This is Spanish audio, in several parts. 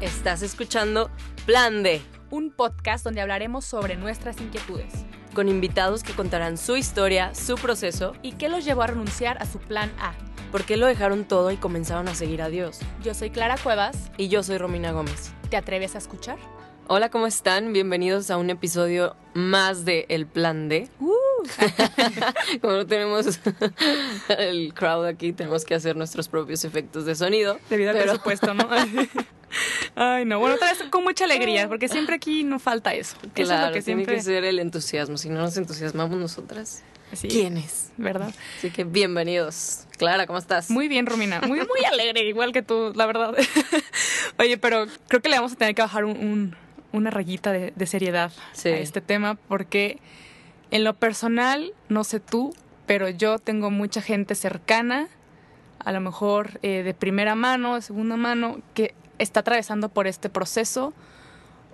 Estás escuchando Plan D, un podcast donde hablaremos sobre nuestras inquietudes con invitados que contarán su historia, su proceso y qué los llevó a renunciar a su plan A. ¿Por qué lo dejaron todo y comenzaron a seguir a Dios? Yo soy Clara Cuevas. Y yo soy Romina Gómez. ¿Te atreves a escuchar? Hola, ¿cómo están? Bienvenidos a un episodio más de El Plan D. Uh. Como no tenemos el crowd aquí, tenemos que hacer nuestros propios efectos de sonido. Debido al presupuesto, ¿no? Ay, no. Bueno, otra vez con mucha alegría, porque siempre aquí no falta eso. Claro, eso es lo que tiene siempre... que ser el entusiasmo. Si no nos entusiasmamos nosotras, Sí, ¿quiénes? ¿Verdad? Así que bienvenidos. Clara, ¿cómo estás? Muy bien, Romina. Muy, muy alegre, igual que tú, la verdad. Oye, pero creo que le vamos a tener que bajar un, un- una rayita de, de seriedad Sí. a este tema, porque en lo personal, no sé tú, pero yo tengo mucha gente cercana, a lo mejor eh, de primera mano, de segunda mano, que está atravesando por este proceso,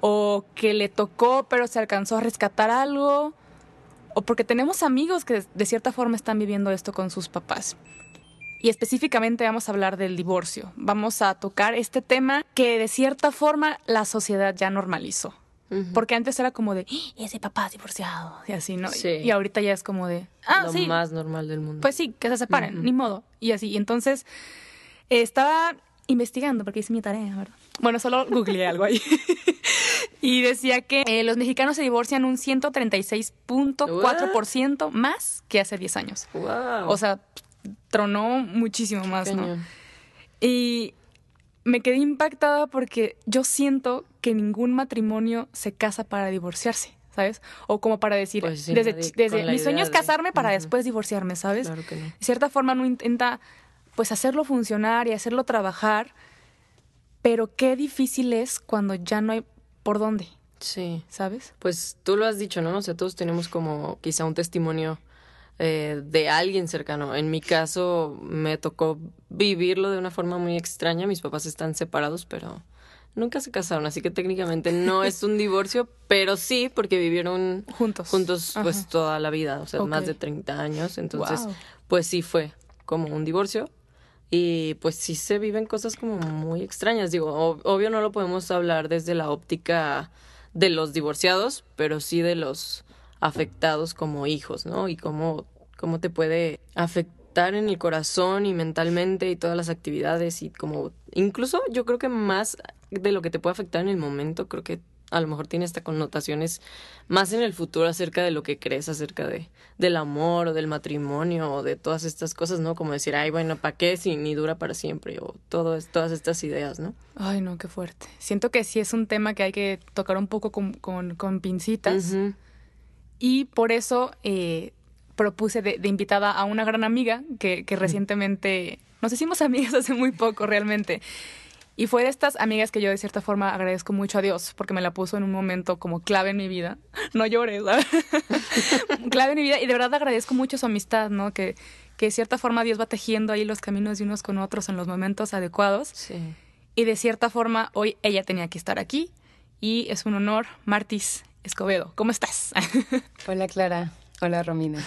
o que le tocó, pero se alcanzó a rescatar algo, o porque tenemos amigos que de cierta forma están viviendo esto con sus papás. Y específicamente vamos a hablar del divorcio. Vamos a tocar este tema que de cierta forma la sociedad ya normalizó. Porque antes era como de, "¡Ah, ese papá divorciado, y así, ¿no? Sí. Y ahorita ya es como de, ah, lo sí, más normal del mundo. pues sí, que se separen, Ujú. ni modo. Y así, y entonces estaba investigando, porque hice mi tarea, ¿verdad? Bueno, solo googleé algo ahí. y decía que eh, los mexicanos se divorcian un 136.4% más que hace 10 años. wow. O sea, tronó muchísimo más, ¿no? Y me quedé impactada porque yo siento que ningún matrimonio se casa para divorciarse, ¿sabes? O como para decir, Pues sí, desde, nadie desde mi sueño es casarme para después divorciarme, ¿sabes? Claro que no. De cierta forma no intenta pues hacerlo funcionar y hacerlo trabajar, pero qué difícil es cuando ya no hay por dónde, Sí. ¿sabes? Pues tú lo has dicho, ¿no? O sea, todos tenemos como quizá un testimonio eh, de alguien cercano. En mi caso me tocó vivirlo de una forma muy extraña. Mis papás están separados, pero nunca se casaron, así que técnicamente no es un divorcio, pero sí porque vivieron Juntos. juntos pues Ajá. toda la vida, o sea, más de 30 años. Entonces, Wow. pues sí fue como un divorcio. Y pues sí se viven cosas como muy extrañas. Digo, ob- obvio no lo podemos hablar desde la óptica de los divorciados, pero sí de los afectados como hijos, ¿no? Y cómo, cómo te puede afectar en el corazón y mentalmente y todas las actividades y como incluso yo creo que más de lo que te puede afectar en el momento, creo que a lo mejor tiene hasta connotaciones más en el futuro acerca de lo que crees acerca de del amor o del matrimonio o de todas estas cosas, ¿no? Como decir, ay, bueno, ¿para qué si ni dura para siempre? O todo, todas estas ideas, ¿no? Ay, no, qué fuerte. Siento que sí es un tema que hay que tocar un poco con, con, con pincitas. Y por eso eh, propuse de, de invitada a una gran amiga que, que recientemente nos hicimos amigas hace muy poco realmente. Y fue de estas amigas que yo de cierta forma agradezco mucho a Dios porque me la puso en un momento como clave en mi vida. No llores, ¿sabes? clave en mi vida. Y de verdad agradezco mucho su amistad, ¿no? Que, que de cierta forma Dios va tejiendo ahí los caminos de unos con otros en los momentos adecuados. Sí. Y de cierta forma hoy ella tenía que estar aquí. Y es un honor, Martis Escobedo. ¿Cómo estás? Hola Clara, hola Romina.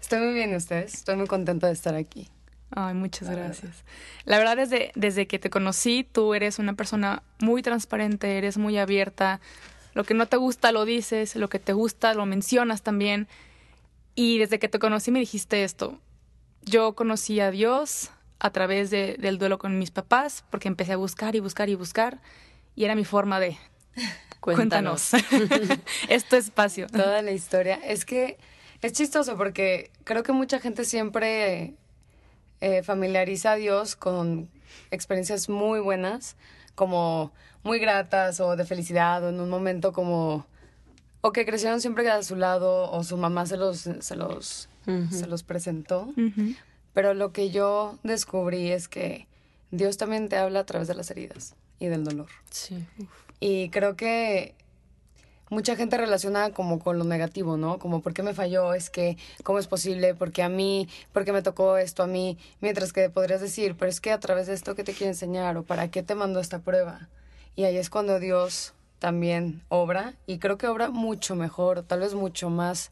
Estoy muy bien, ¿y ¿ustedes? Estoy muy contenta de estar aquí. Ay, muchas gracias. La verdad, desde, desde que te conocí, tú eres una persona muy transparente, eres muy abierta. Lo que no te gusta lo dices, lo que te gusta lo mencionas también. Y desde que te conocí me dijiste esto. Yo conocí a Dios a través de- del duelo con mis papás, porque empecé a buscar y buscar y buscar. Y era mi forma de... Cuéntanos. Cuéntanos. es tu espacio. Toda la historia. Es que es chistoso porque creo que mucha gente siempre eh, familiariza a Dios con experiencias muy buenas, como muy gratas o de felicidad o en un momento como... O que crecieron siempre a su lado o su mamá se los, se los, se los presentó. Pero lo que yo descubrí es que Dios también te habla a través de las heridas y del dolor. Sí. Y creo que mucha gente relaciona como con lo negativo, ¿no? Como por qué me falló, es que cómo es posible, porque a mí, porque me tocó esto a mí, mientras que podrías decir, pero es que a través de esto que te quiere enseñar o para qué te mandó esta prueba. Y ahí es cuando Dios también obra y creo que obra mucho mejor, tal vez mucho más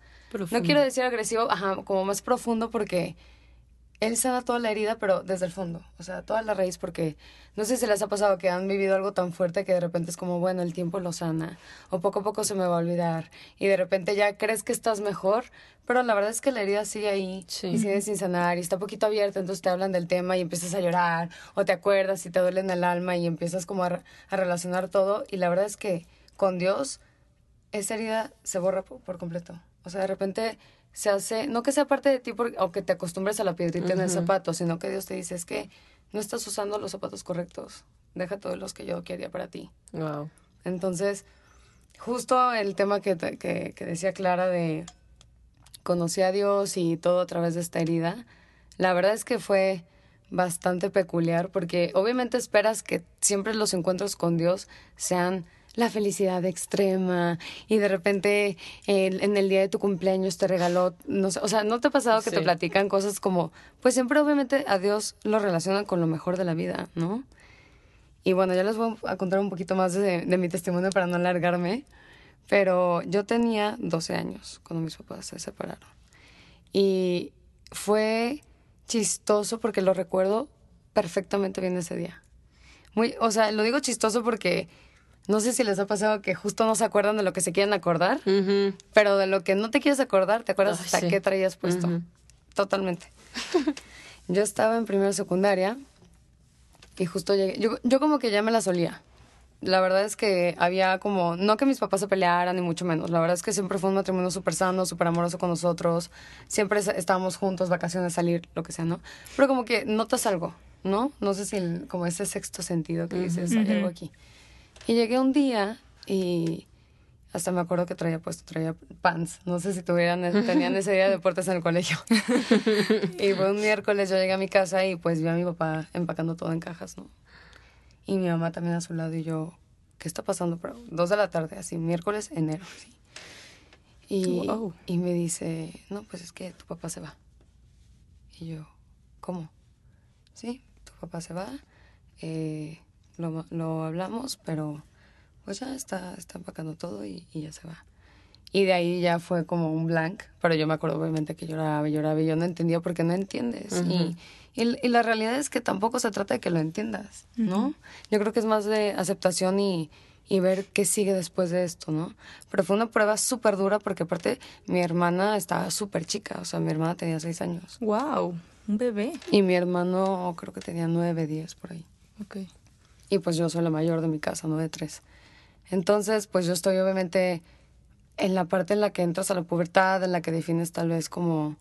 no quiero decir agresivo, ajá, como más profundo porque él sana toda la herida, pero desde el fondo, o sea, toda la raíz, porque no sé si les ha pasado que han vivido algo tan fuerte que de repente es como, bueno, el tiempo lo sana, o poco a poco se me va a olvidar, y de repente ya crees que estás mejor, pero la verdad es que la herida sigue ahí, y sigue sin sanar, y está poquito abierta, entonces te hablan del tema y empiezas a llorar, o te acuerdas y te duele en el alma y empiezas como a, a relacionar todo, y la verdad es que con Dios esa herida se borra por, por completo. O sea, de repente se hace, no que sea parte de ti o que te acostumbres a la piedrita en el zapato, sino que Dios te dice es que no estás usando los zapatos correctos, deja todos los que yo quería para ti. Wow. Entonces, justo el tema que, que, que decía Clara de conocí a Dios y todo a través de esta herida, la verdad es que fue bastante peculiar porque obviamente esperas que siempre los encuentros con Dios sean la felicidad extrema y de repente en el día de tu cumpleaños te regaló, no sé, o sea, ¿no te ha pasado que te platican cosas como, pues siempre obviamente a Dios lo relacionan con lo mejor de la vida, ¿no? Y bueno, ya les voy a contar un poquito más de, de mi testimonio para no alargarme, pero yo tenía 12 años cuando mis papás se separaron. Y fue chistoso porque lo recuerdo perfectamente bien ese día. Muy, o sea, lo digo chistoso porque no sé si les ha pasado que justo no se acuerdan de lo que se quieren acordar, pero de lo que no te quieres acordar, te acuerdas hasta qué traías puesto. Totalmente. yo estaba en primera secundaria y justo llegué. Yo, yo como que ya me la solía. La verdad es que había como, no que mis papás se pelearan, ni mucho menos. La verdad es que siempre fue un matrimonio súper sano, súper amoroso con nosotros. Siempre estábamos juntos, vacaciones, salir, lo que sea, ¿no? Pero como que notas algo, ¿no? No sé si como ese sexto sentido que dices, hay algo aquí. Y llegué un día y hasta me acuerdo que traía puesto, traía pants. No sé si tuvieran, tenían ese día de deportes en el colegio. y fue un miércoles, yo llegué a mi casa y pues vi a mi papá empacando todo en cajas, ¿no? Y mi mamá también a su lado y yo, ¿qué está pasando? Pero dos de la tarde, así, miércoles, enero, sí. Y, y me dice, no, pues es que tu papá se va. Y yo, ¿cómo? Sí, tu papá se va. Eh, lo, lo hablamos, pero pues ya está, está empacando todo y, ya se va. Y de ahí ya fue como un blank, pero yo me acuerdo obviamente que lloraba y lloraba y yo no entendía porque no entiendes. y, y, la realidad es que tampoco se trata de que lo entiendas, ¿no? Yo creo que es más de aceptación y, y ver qué sigue después de esto, ¿no? Pero fue una prueba súper dura porque aparte mi hermana estaba súper chica, o sea, mi hermana tenía seis años. ¡Wow! Un bebé. Y mi hermano creo que tenía nueve, diez por ahí. Ok. Y pues yo soy la mayor de mi casa, no de tres. Entonces, pues yo estoy obviamente en la parte en la que entras a la pubertad, en la que defines tal vez como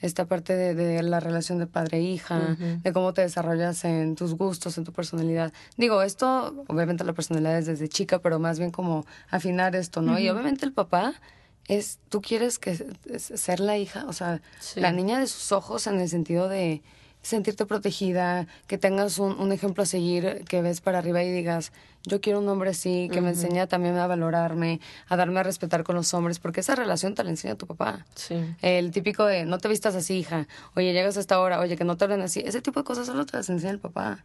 esta parte de, la relación de padre-hija, e de cómo te desarrollas en tus gustos, en tu personalidad. Digo, esto, obviamente la personalidad es desde chica, pero más bien como afinar esto, ¿no? Y obviamente el papá es, tú quieres que ser la hija, o sea, la niña de sus ojos en el sentido de sentirte protegida, que tengas un, un, ejemplo a seguir, que ves para arriba y digas, yo quiero un hombre así, que me enseña también a valorarme, a darme a respetar con los hombres, porque esa relación te la enseña tu papá. Sí. El típico de, no te vistas así, hija, oye, llegas a esta hora, oye, que no te hablen así, ese tipo de cosas solo te las enseña el papá.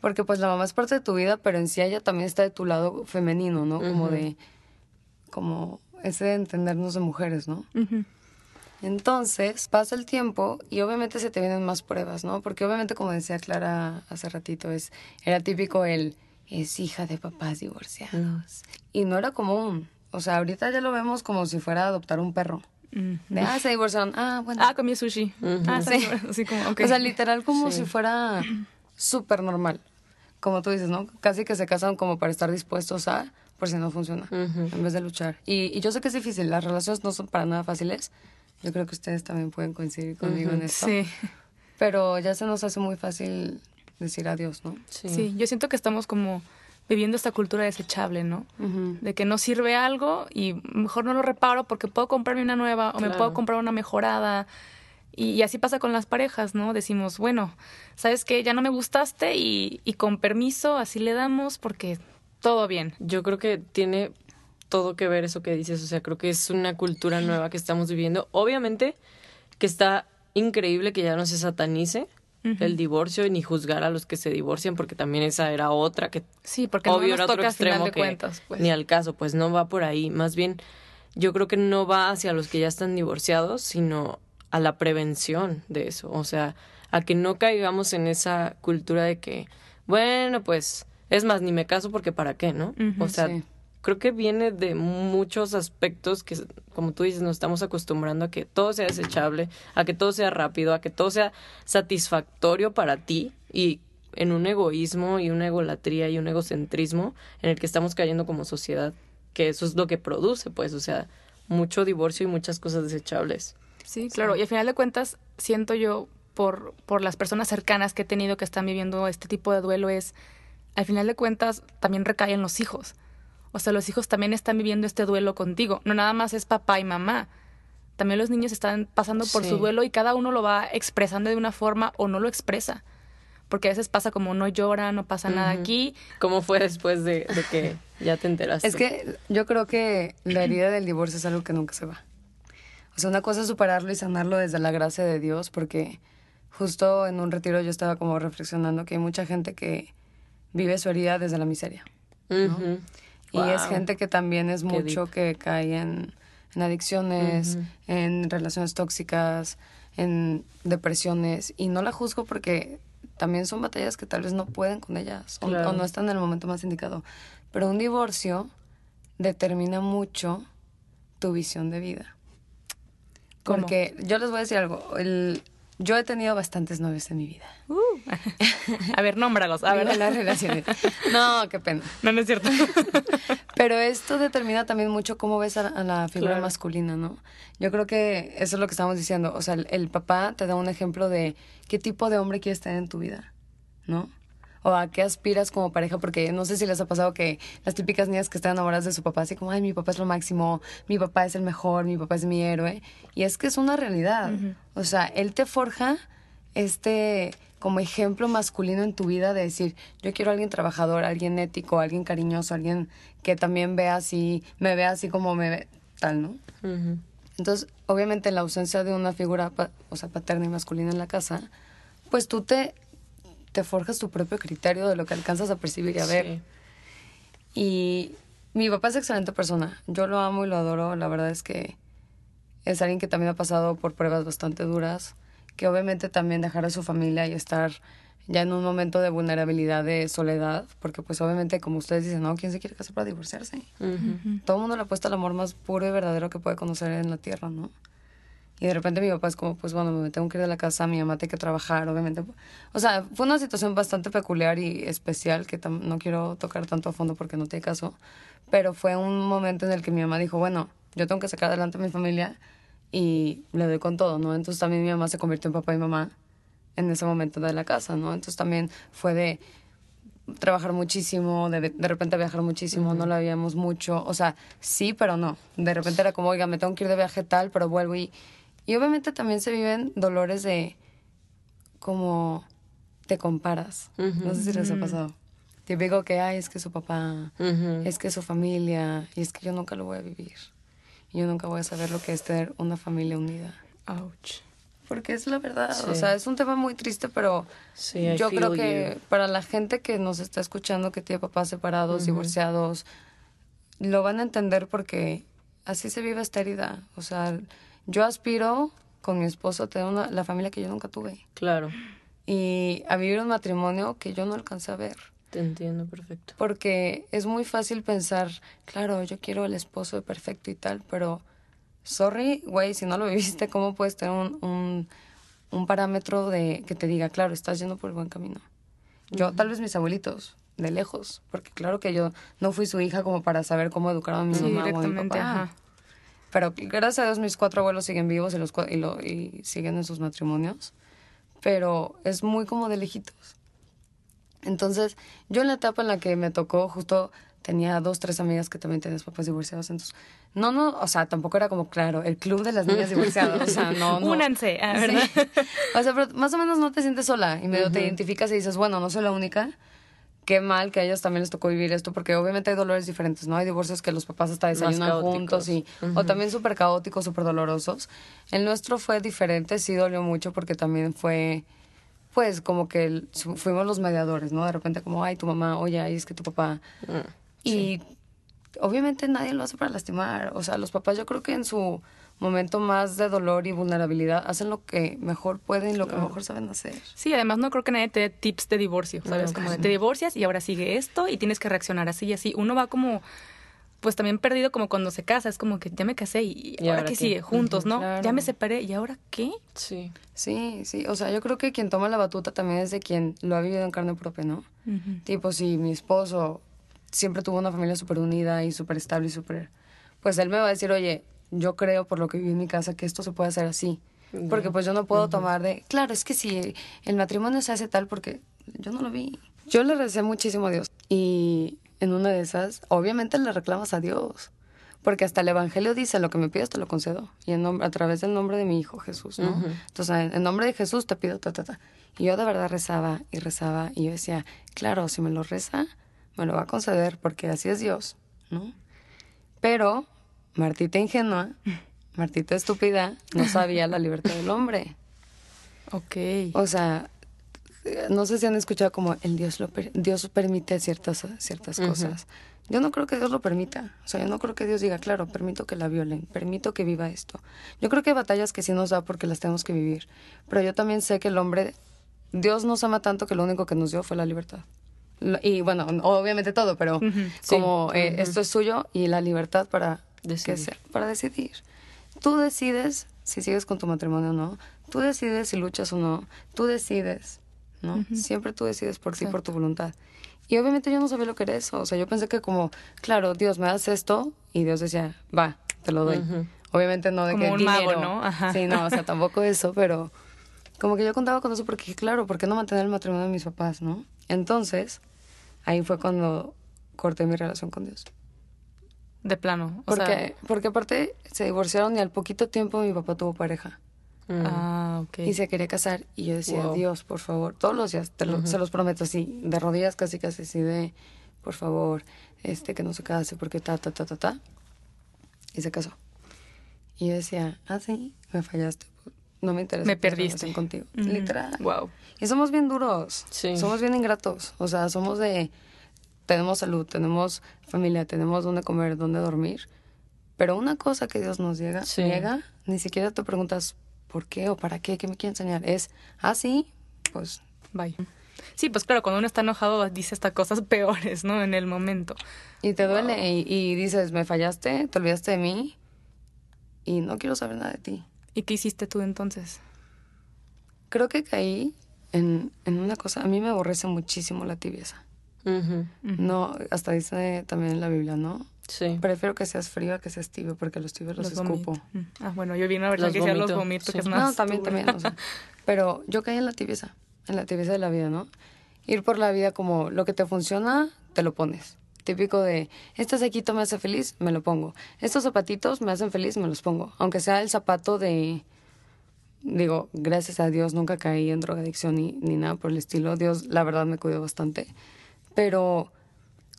Porque pues la mamá es parte de tu vida, pero en sí ella también está de tu lado femenino, ¿no? Como de, como ese de entendernos de mujeres, ¿no? Entonces pasa el tiempo y obviamente se te vienen más pruebas, ¿no? Porque obviamente, como decía Clara hace ratito, es, era típico el es hija de papás divorciados. Y no era común. O sea, ahorita ya lo vemos como si fuera a adoptar un perro. De, ah, se divorciaron. Ah, bueno. Ah, comí sushi. Ah, sí. Así como, O sea, literal como si fuera súper normal. Como tú dices, ¿no? Casi que se casan como para estar dispuestos a, por si no funciona, en vez de luchar. Y, y yo sé que es difícil, las relaciones no son para nada fáciles, yo creo que ustedes también pueden coincidir conmigo en esto. Sí. Pero ya se nos hace muy fácil decir adiós, ¿no? Sí. yo siento que estamos como viviendo esta cultura desechable, ¿no? De que no sirve algo y mejor no lo reparo porque puedo comprarme una nueva o me puedo comprar una mejorada. Y, así pasa con las parejas, ¿no? Decimos, bueno, ¿sabes qué? Ya no me gustaste y, y con permiso así le damos porque todo bien. Yo creo que tiene todo que ver eso que dices. O sea, creo que es una cultura nueva que estamos viviendo. Obviamente que está increíble que ya no se satanice el divorcio ni juzgar a los que se divorcian porque también esa era otra que sí porque obvio no era otro extremo que cuentas, pues. ni al caso pues no va por ahí más bien yo creo que no va hacia los que ya están divorciados sino a la prevención de eso o sea a que no caigamos en esa cultura de que, bueno, pues, es más, ni me caso porque para qué, ¿no? o sea, sí. Creo que viene de muchos aspectos que, como tú dices, nos estamos acostumbrando a que todo sea desechable, a que todo sea rápido, a que todo sea satisfactorio para ti y en un egoísmo y una egolatría y un egocentrismo en el que estamos cayendo como sociedad, que eso es lo que produce, pues, o sea, mucho divorcio y muchas cosas desechables. Sí, claro. Y al final de cuentas, siento yo, por, por las personas cercanas que he tenido que están viviendo este tipo de duelo, es, al final de cuentas, también recaen los hijos. O sea, los hijos también están viviendo este duelo contigo. No nada más es papá y mamá. También los niños están pasando por Sí. su duelo y cada uno lo va expresando de una forma o no lo expresa. Porque a veces pasa como no llora, no pasa nada aquí. ¿Cómo fue después de, de que ya te enteraste? Es que yo creo que la herida del divorcio es algo que nunca se va. O sea, una cosa es superarlo y sanarlo desde la gracia de Dios, porque justo en un retiro yo estaba como reflexionando que hay mucha gente que vive su herida desde la miseria. Y es gente que también es Qué mucho deep. que cae en, en adicciones, en relaciones tóxicas, en depresiones. Y no la juzgo porque también son batallas que tal vez no pueden con ellas o- o, no están en el momento más indicado. Pero un divorcio determina mucho tu visión de vida. ¿Cómo? Porque yo les voy a decir algo. El, yo he tenido bastantes novios en mi vida. Uh. a ver, nómbralos. A ver, las relaciones. No, qué pena. no, no es cierto. Pero esto determina también mucho cómo ves a, a la figura Claro. masculina, ¿no? Yo creo que eso es lo que estamos diciendo. O sea, el, el papá te da un ejemplo de qué tipo de hombre quieres tener en tu vida, ¿no? O a qué aspiras como pareja, porque no sé si les ha pasado que las típicas niñas que están enamoradas de su papá, así como, ay, mi papá es lo máximo, mi papá es el mejor, mi papá es mi héroe. Y es que es una realidad. O sea, él te forja este como ejemplo masculino en tu vida de decir, yo quiero a alguien trabajador, alguien ético, alguien cariñoso, alguien que también vea así, me vea así como me ve, tal, ¿no? Entonces, obviamente, en la ausencia de una figura, o sea, paterna y masculina en la casa, pues tú te, te forjas tu propio criterio de lo que alcanzas a percibir y a ver. Sí. Y mi papá es excelente persona. Yo lo amo y lo adoro. La verdad es que es alguien que también ha pasado por pruebas bastante duras, que obviamente también dejar a su familia y estar ya en un momento de vulnerabilidad, de soledad, porque pues obviamente como ustedes dicen, no, ¿quién se quiere casar para divorciarse? Todo el mundo le apuesta al amor más puro y verdadero que puede conocer en la tierra, ¿no? Y de repente mi papá es como, pues bueno, me tengo que ir de la casa, mi mamá tiene que trabajar, obviamente. O sea, fue una situación bastante peculiar y especial que no quiero tocar tanto a fondo porque no tiene caso. Pero fue un momento en el que mi mamá dijo, bueno, yo tengo que sacar adelante a mi familia y le doy con todo, ¿no? Entonces también mi mamá se convirtió en papá y mamá en ese momento de la casa, ¿no? Entonces también fue de trabajar muchísimo, de, de repente viajar muchísimo, no la veíamos mucho, o sea, sí, pero no. De repente era como, oiga, me tengo que ir de viaje tal, pero vuelvo y... Y obviamente también se viven dolores de como te comparas. No sé si les ha pasado. Típico que, ay, es que su papá, Ujú. es que su familia, y es que yo nunca lo voy a vivir. Y yo nunca voy a saber lo que es tener una familia unida. Ouch. Porque es la verdad, o sea, es un tema muy triste, pero Sí, I yo creo que you. para la gente que nos está escuchando, que tiene papás separados, divorciados, lo van a entender porque así se vive esta herida. O sea, yo aspiro con mi esposo a tener una, la familia que yo nunca tuve Claro, y a vivir un matrimonio que yo no alcancé a ver. te entiendo perfecto. Porque es muy fácil pensar, claro, yo quiero el esposo perfecto y tal, pero sorry, güey, si no lo viviste, ¿cómo puedes tener un, un, un parámetro de que te diga, claro, estás yendo por el buen camino? Yo, tal vez mis abuelitos, de lejos, porque claro que yo no fui su hija como para saber cómo educar a mi Sí, mamá o a mi papá. ajá. Pero gracias a Dios mis cuatro abuelos siguen vivos y, los, y, lo, y siguen en sus matrimonios. Pero es muy como de lejitos. Entonces, yo en la etapa en la que me tocó, justo tenía dos, tres amigas que también tenían papás divorciados. Entonces, no, no, o sea, tampoco era como, claro, el club de las niñas divorciadas. O sea, no, no. Únanse, ah, Sí. ¿verdad? O sea, pero más o menos no te sientes sola y medio te identificas y dices, bueno, no soy la única. Qué mal que a ellas también les tocó vivir esto, porque obviamente hay dolores diferentes, ¿no? Hay divorcios que los papás hasta desayunan juntos y, o también súper caóticos, súper dolorosos. El nuestro fue diferente, sí dolió mucho porque también fue, pues, como que fuimos los mediadores, ¿no? De repente como, ay, tu mamá, oye, ay, es que tu papá... Mm, Y obviamente nadie lo hace para lastimar. O sea, los papás yo creo que en su momento más de dolor y vulnerabilidad, hacen lo que mejor pueden y lo que mejor saben hacer. Sí, además no creo que nadie te dé tips de divorcio, ¿sabes? como de te divorcias y ahora sigue esto y tienes que reaccionar así y así. Uno va como pues también perdido como cuando se casa, es como que ya me casé y, ahora, qué sigue, juntos, ¿no? Ya me separé y ahora qué? Sí. Sí, sí, o sea, yo creo que quien toma la batuta también es de quien lo ha vivido en carne propia, ¿no? Tipo, si mi esposo siempre tuvo una familia súper unida y súper estable y súper... Pues él me va a decir, oye, yo creo por lo que viví en mi casa que esto se puede hacer así. Porque pues yo no puedo tomar de, claro, es que si el matrimonio se hace tal porque yo no lo vi. Yo le recé muchísimo a Dios y en una de esas, obviamente le reclamas a Dios. Porque hasta el Evangelio dice, lo que me pides te lo concedo. Y en nombre, a través del nombre de mi Hijo Jesús, ¿no? Entonces, en nombre de Jesús te pido, ta, ta, ta. Y yo de verdad rezaba y rezaba. Y yo decía, claro, si me lo reza, me lo va a conceder porque así es Dios, ¿no? Pero Martita ingenua, Martita estúpida, no sabía la libertad del hombre. Ok. O sea, no sé si han escuchado como el Dios lo Dios permite ciertas ciertas cosas. Yo no creo que Dios lo permita. O sea, yo no creo que Dios diga, claro, permito que la violen, permito que viva esto. Yo creo que hay batallas que sí nos da porque las tenemos que vivir. Pero yo también sé que el hombre, Dios nos ama tanto que lo único que nos dio fue la libertad. Y bueno, obviamente todo, pero como eh, esto es suyo y la libertad para decidir. para decidir. Tú decides si sigues con tu matrimonio o no. Tú decides si luchas o no. Tú decides ¿no? Siempre tú decides por ti, por tu voluntad. Y obviamente yo no sabía lo que era eso. O sea, yo pensé que como, claro, Dios, me das esto. Y Dios decía, va, te lo doy. Obviamente no de como que un dinero. ¿no? Sí, no, o sea, tampoco eso, pero como que yo contaba con eso porque, claro, ¿por qué no mantener el matrimonio de mis papás, no? Entonces, ahí fue cuando corté mi relación con Dios. De plano. O porque, porque aparte se divorciaron y al poquito tiempo mi papá tuvo pareja. Mm. Ah, ok. Y se quería casar. Y yo decía, Dios, por favor, todos los días, te se los prometo así, de rodillas casi casi así de, por favor, este, que no se case porque ta, ta, ta, ta, ta. Y se casó. Y yo decía, ah, sí, me fallaste. No me interesa. Me perdiste. contigo. Literal. Wow. Y somos bien duros. Sí. Somos bien ingratos. O sea, somos de, tenemos salud, tenemos familia, tenemos dónde comer, dónde dormir. Pero una cosa que Dios nos llega, niega, ni siquiera te preguntas ¿por qué o para qué? ¿Qué me quiere enseñar? Es, ah, sí, pues, bye. Sí, pues claro, cuando uno está enojado dice estas cosas peores, ¿no? En el momento. Y te duele y, dices, me fallaste, te olvidaste de mí y no quiero saber nada de ti. ¿Y qué hiciste tú entonces? Creo que caí en, en una cosa, a mí me aborrece muchísimo la tibieza. No, hasta dice también en la Biblia, ¿no? Sí. Prefiero que seas frío a que seas tibio, porque los tibios los, escupo. Mm. Ah, bueno, yo vi una versión que decía los vomito, que es más. No, también, también. pero yo caí en la tibieza, en la tibieza de la vida, ¿no? Ir por la vida como lo que te funciona, te lo pones. Típico de, este saquito me hace feliz, me lo pongo. Estos zapatitos me hacen feliz, me los pongo. Aunque sea el zapato de. Digo, gracias a Dios nunca caí en drogadicción ni, ni nada por el estilo. Dios, la verdad, me cuidó bastante. Pero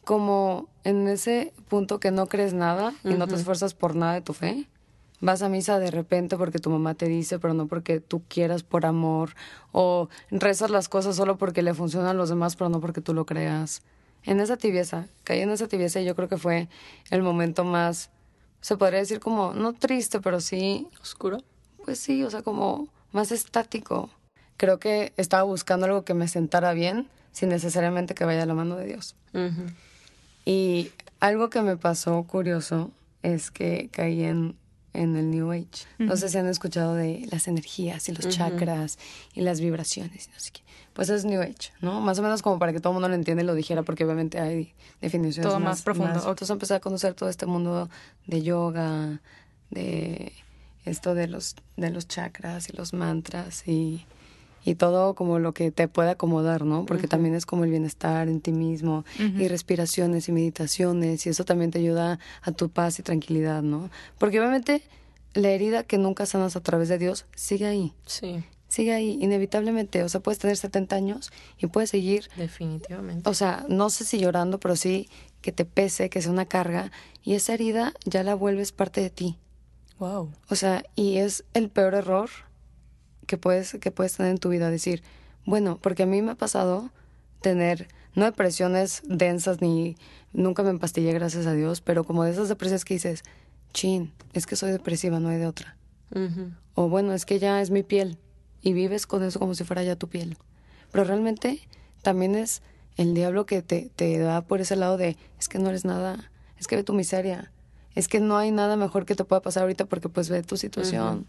como en ese punto que no crees nada y no te esfuerzas por nada de tu fe. Vas a misa de repente porque tu mamá te dice, pero no porque tú quieras por amor. O rezas las cosas solo porque le funcionan a los demás, pero no porque tú lo creas. En esa tibieza, caí en esa tibieza y yo creo que fue el momento más, se podría decir como, no triste, pero sí... ¿Oscuro? Pues sí, o sea, como más estático. Creo que estaba buscando algo que me sentara bien sin necesariamente que vaya a la mano de Dios. Y algo que me pasó curioso es que caí en, en el New Age. No sé si han escuchado de las energías y los chakras y las vibraciones y no sé qué. Pues es New Age, ¿no? Más o menos como para que todo el mundo lo entienda y lo dijera, porque obviamente hay definiciones todo más, profundas. Entonces empecé a conocer todo este mundo de yoga, de esto de los, de los chakras y los mantras y y todo como lo que te puede acomodar, ¿no? Porque también es como el bienestar en ti mismo y respiraciones y meditaciones y eso también te ayuda a tu paz y tranquilidad, ¿no? Porque obviamente la herida que nunca sanas a través de Dios sigue ahí. Sí. Sigue ahí, inevitablemente. O sea, puedes tener 70 años y puedes seguir. Definitivamente. O sea, no sé si llorando, pero sí que te pese, que sea una carga. Y esa herida ya la vuelves parte de ti. Wow. O sea, y es el peor error que puedes, que puedes tener en tu vida. Decir, bueno, porque a mí me ha pasado tener, no depresiones densas ni nunca me empastillé, gracias a Dios, pero como de esas depresiones que dices, chin, es que soy depresiva, no hay de otra. O bueno, es que ya es mi piel y vives con eso como si fuera ya tu piel. Pero realmente también es el diablo que te, te da por ese lado de, es que no eres nada, es que ve tu miseria, es que no hay nada mejor que te pueda pasar ahorita porque pues ve tu situación.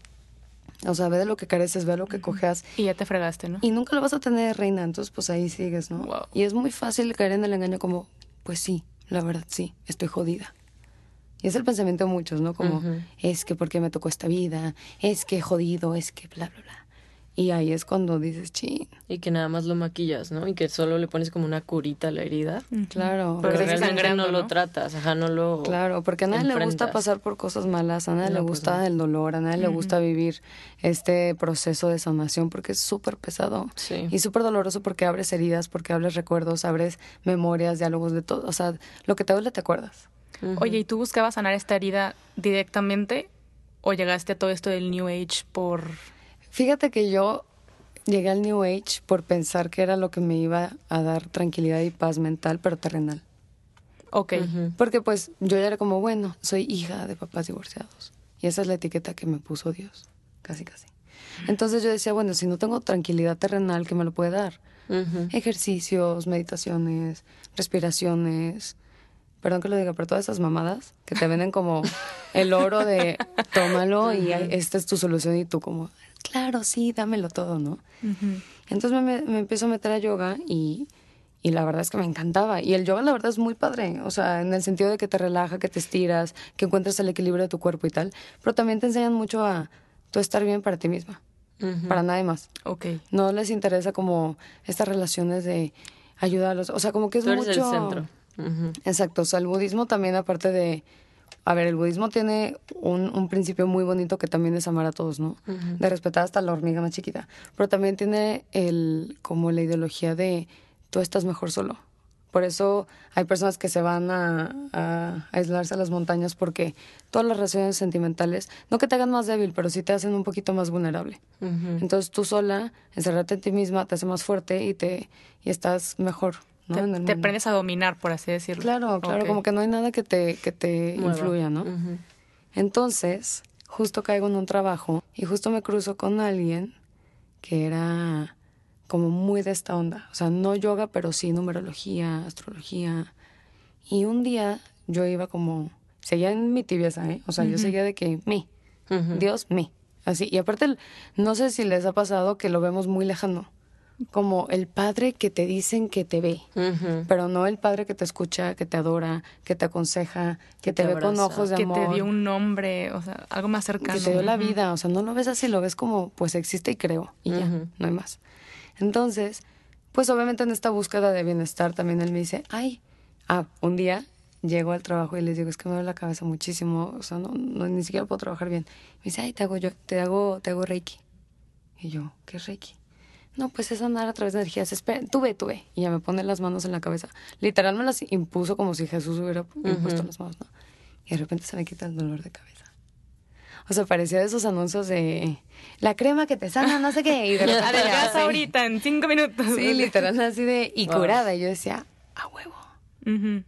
O sea, ve de lo que careces, ve lo que cojeas. Y ya te fregaste, ¿no? Y nunca lo vas a tener, reina. Entonces, pues ahí sigues, ¿no? Wow. Y es muy fácil caer en el engaño como, pues sí, la verdad sí, estoy jodida. Y es el pensamiento de muchos, ¿no? Como, es que porque me tocó esta vida, es que jodido, es que bla, bla, bla. Y ahí es cuando dices, chin, Y que nada más lo maquillas, ¿no? Y que solo le pones como una curita a la herida. claro. Porque realmente sangrando, no lo ¿no? tratas, ajá, no lo... Claro, porque a nadie le gusta pasar por cosas malas, a nadie le No, pues gusta no. el dolor, a nadie le gusta vivir este proceso de sanación porque es súper pesado. Sí. Y súper doloroso porque abres heridas, porque abres recuerdos, abres memorias, diálogos de todo. O sea, lo que te duele te acuerdas. Oye, ¿y tú buscabas sanar esta herida directamente o llegaste a todo esto del New Age por... Fíjate que yo llegué al New Age por pensar que era lo que me iba a dar tranquilidad y paz mental, pero terrenal. Ok. Porque pues yo ya era como, bueno, soy hija de papás divorciados. Y esa es la etiqueta que me puso Dios, casi casi. Entonces yo decía, bueno, si no tengo tranquilidad terrenal, ¿qué me lo puede dar? Ejercicios, meditaciones, respiraciones. Perdón que lo diga, pero todas esas mamadas que te venden como el oro de tómalo y esta es tu solución y tú como, claro, sí, dámelo todo, ¿no? Entonces me, me empiezo a meter a yoga y, y la verdad es que me encantaba. Y el yoga la verdad es muy padre, o sea, en el sentido de que te relaja, que te estiras, que encuentras el equilibrio de tu cuerpo y tal. Pero también te enseñan mucho a tú estar bien para ti misma, para nadie más. ok. No les interesa como estas relaciones de ayudar a los... O sea, como que es Tú eres mucho... el centro. Exacto, o sea, el budismo también aparte de... A ver, el budismo tiene un, un principio muy bonito que también es amar a todos, ¿no? De respetar hasta la hormiga más chiquita. Pero también tiene el como la ideología de tú estás mejor solo. Por eso hay personas que se van a, a aislarse a las montañas porque todas las relaciones sentimentales, no que te hagan más débil, pero sí te hacen un poquito más vulnerable. Entonces tú sola, encerrarte en ti misma, te hace más fuerte y te y estás mejor, ¿no? Te, En el te mundo. aprendes a dominar, por así decirlo. Claro, claro, como que no hay nada que te, que te Mueva. influya, ¿no? Entonces, justo caigo en un trabajo y justo me cruzo con alguien que era como muy de esta onda. O sea, no yoga, pero sí numerología, astrología. Y un día yo iba como, seguía en mi tibieza, ¿eh? O sea, yo seguía de que, mi, Ujú. Dios, mi. Así. Y aparte, no sé si les ha pasado que lo vemos muy lejano. Como el padre que te dicen que te ve pero no el padre que te escucha, que te adora, que te aconseja, que, Que te, te ve con ojos de que amor, te dio un nombre, o sea, algo más cercano. que te dio la vida, o sea, no lo ves así, lo ves como pues existe y creo y ya, no hay más. Entonces, pues obviamente en esta búsqueda de bienestar también él me dice, "Ay, ah, un día llego al trabajo y les digo, es que me duele la cabeza muchísimo, o sea, no, no ni siquiera puedo trabajar bien." Me dice, "Ay, te hago yo, te hago te hago Reiki." Y yo, ¿qué es Reiki? No, pues es andar a través de energías. Espera, tú ve, tú ve. Y ya me pone las manos en la cabeza. Literal me las impuso como si Jesús hubiera impuesto las manos, ¿no? Y de repente se me quita el dolor de cabeza. O sea, parecía de esos anuncios de la crema que te sana, no sé qué. Y de repente Adelgaza ahorita en cinco minutos. Sí, literal así de y Wow. curada. Y yo decía, a huevo.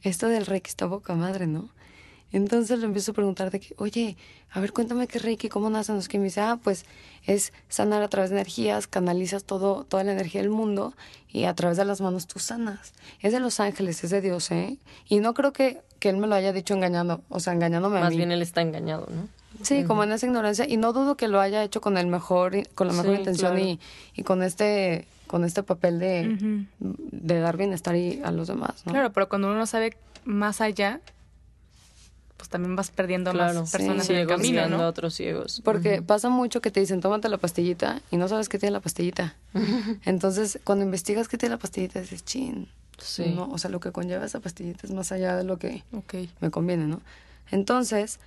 Esto del Reiki está poca madre, ¿no? Entonces le empiezo a preguntar de que, oye, a ver, cuéntame qué es Reiki, cómo nacen los que me dice, ah, pues es sanar a través de energías, canalizas todo, toda la energía del mundo y a través de las manos tú sanas. Es de los ángeles, es de Dios, ¿eh? Y no creo que, que él me lo haya dicho engañando, o sea, engañándome a Más mí. bien él está engañado, ¿no? Sí, como en esa ignorancia y no dudo que lo haya hecho con el mejor con la mejor Sí, intención claro. y, y con este con este papel de, de dar bienestar y a los demás, ¿no? Claro, pero cuando uno no sabe más allá, pues también vas perdiendo Claro. más personas en el camino, a ¿no? otros ciegos. Porque pasa mucho que te dicen, tómate la pastillita y no sabes qué tiene la pastillita. Entonces, cuando investigas qué tiene la pastillita, dices, chin. Sí. No, o sea, lo que conlleva esa pastillita es más allá de lo que me conviene, ¿no? Entonces,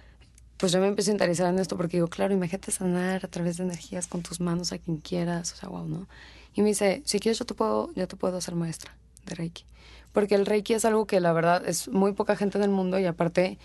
pues yo me empiezo a interesar en esto porque digo, claro, imagínate sanar a través de energías con tus manos a quien quieras, o sea, wow, ¿no? Y me dice, si quieres yo te puedo, yo te puedo hacer maestra de Reiki. Porque el Reiki es algo que la verdad es muy poca gente en el mundo y aparte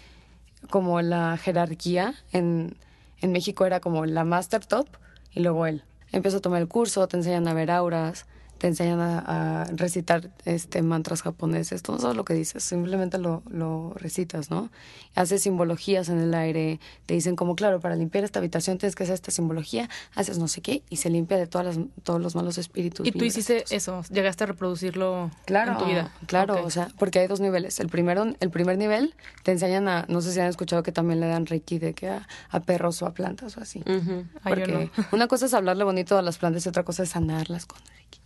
como la jerarquía en, en México era como la master top y luego él. Empiezo a tomar el curso, te enseñan a ver auras, te enseñan a, a recitar este mantras japoneses. Tú no sabes lo que dices, simplemente lo, lo recitas, ¿no? Haces simbologías en el aire, te dicen como, claro, para limpiar esta habitación tienes que hacer esta simbología, haces no sé qué y se limpia de todas las, todos los malos espíritus. Y tú hiciste eso, llegaste a reproducirlo Claro, en tu vida. claro, o sea, porque hay dos niveles. El primero, el primer nivel te enseñan a, no sé si han escuchado que también le dan reiki de que a, a perros o a plantas o así. Ay, Porque no. una cosa es hablarle bonito a las plantas y otra cosa es sanarlas con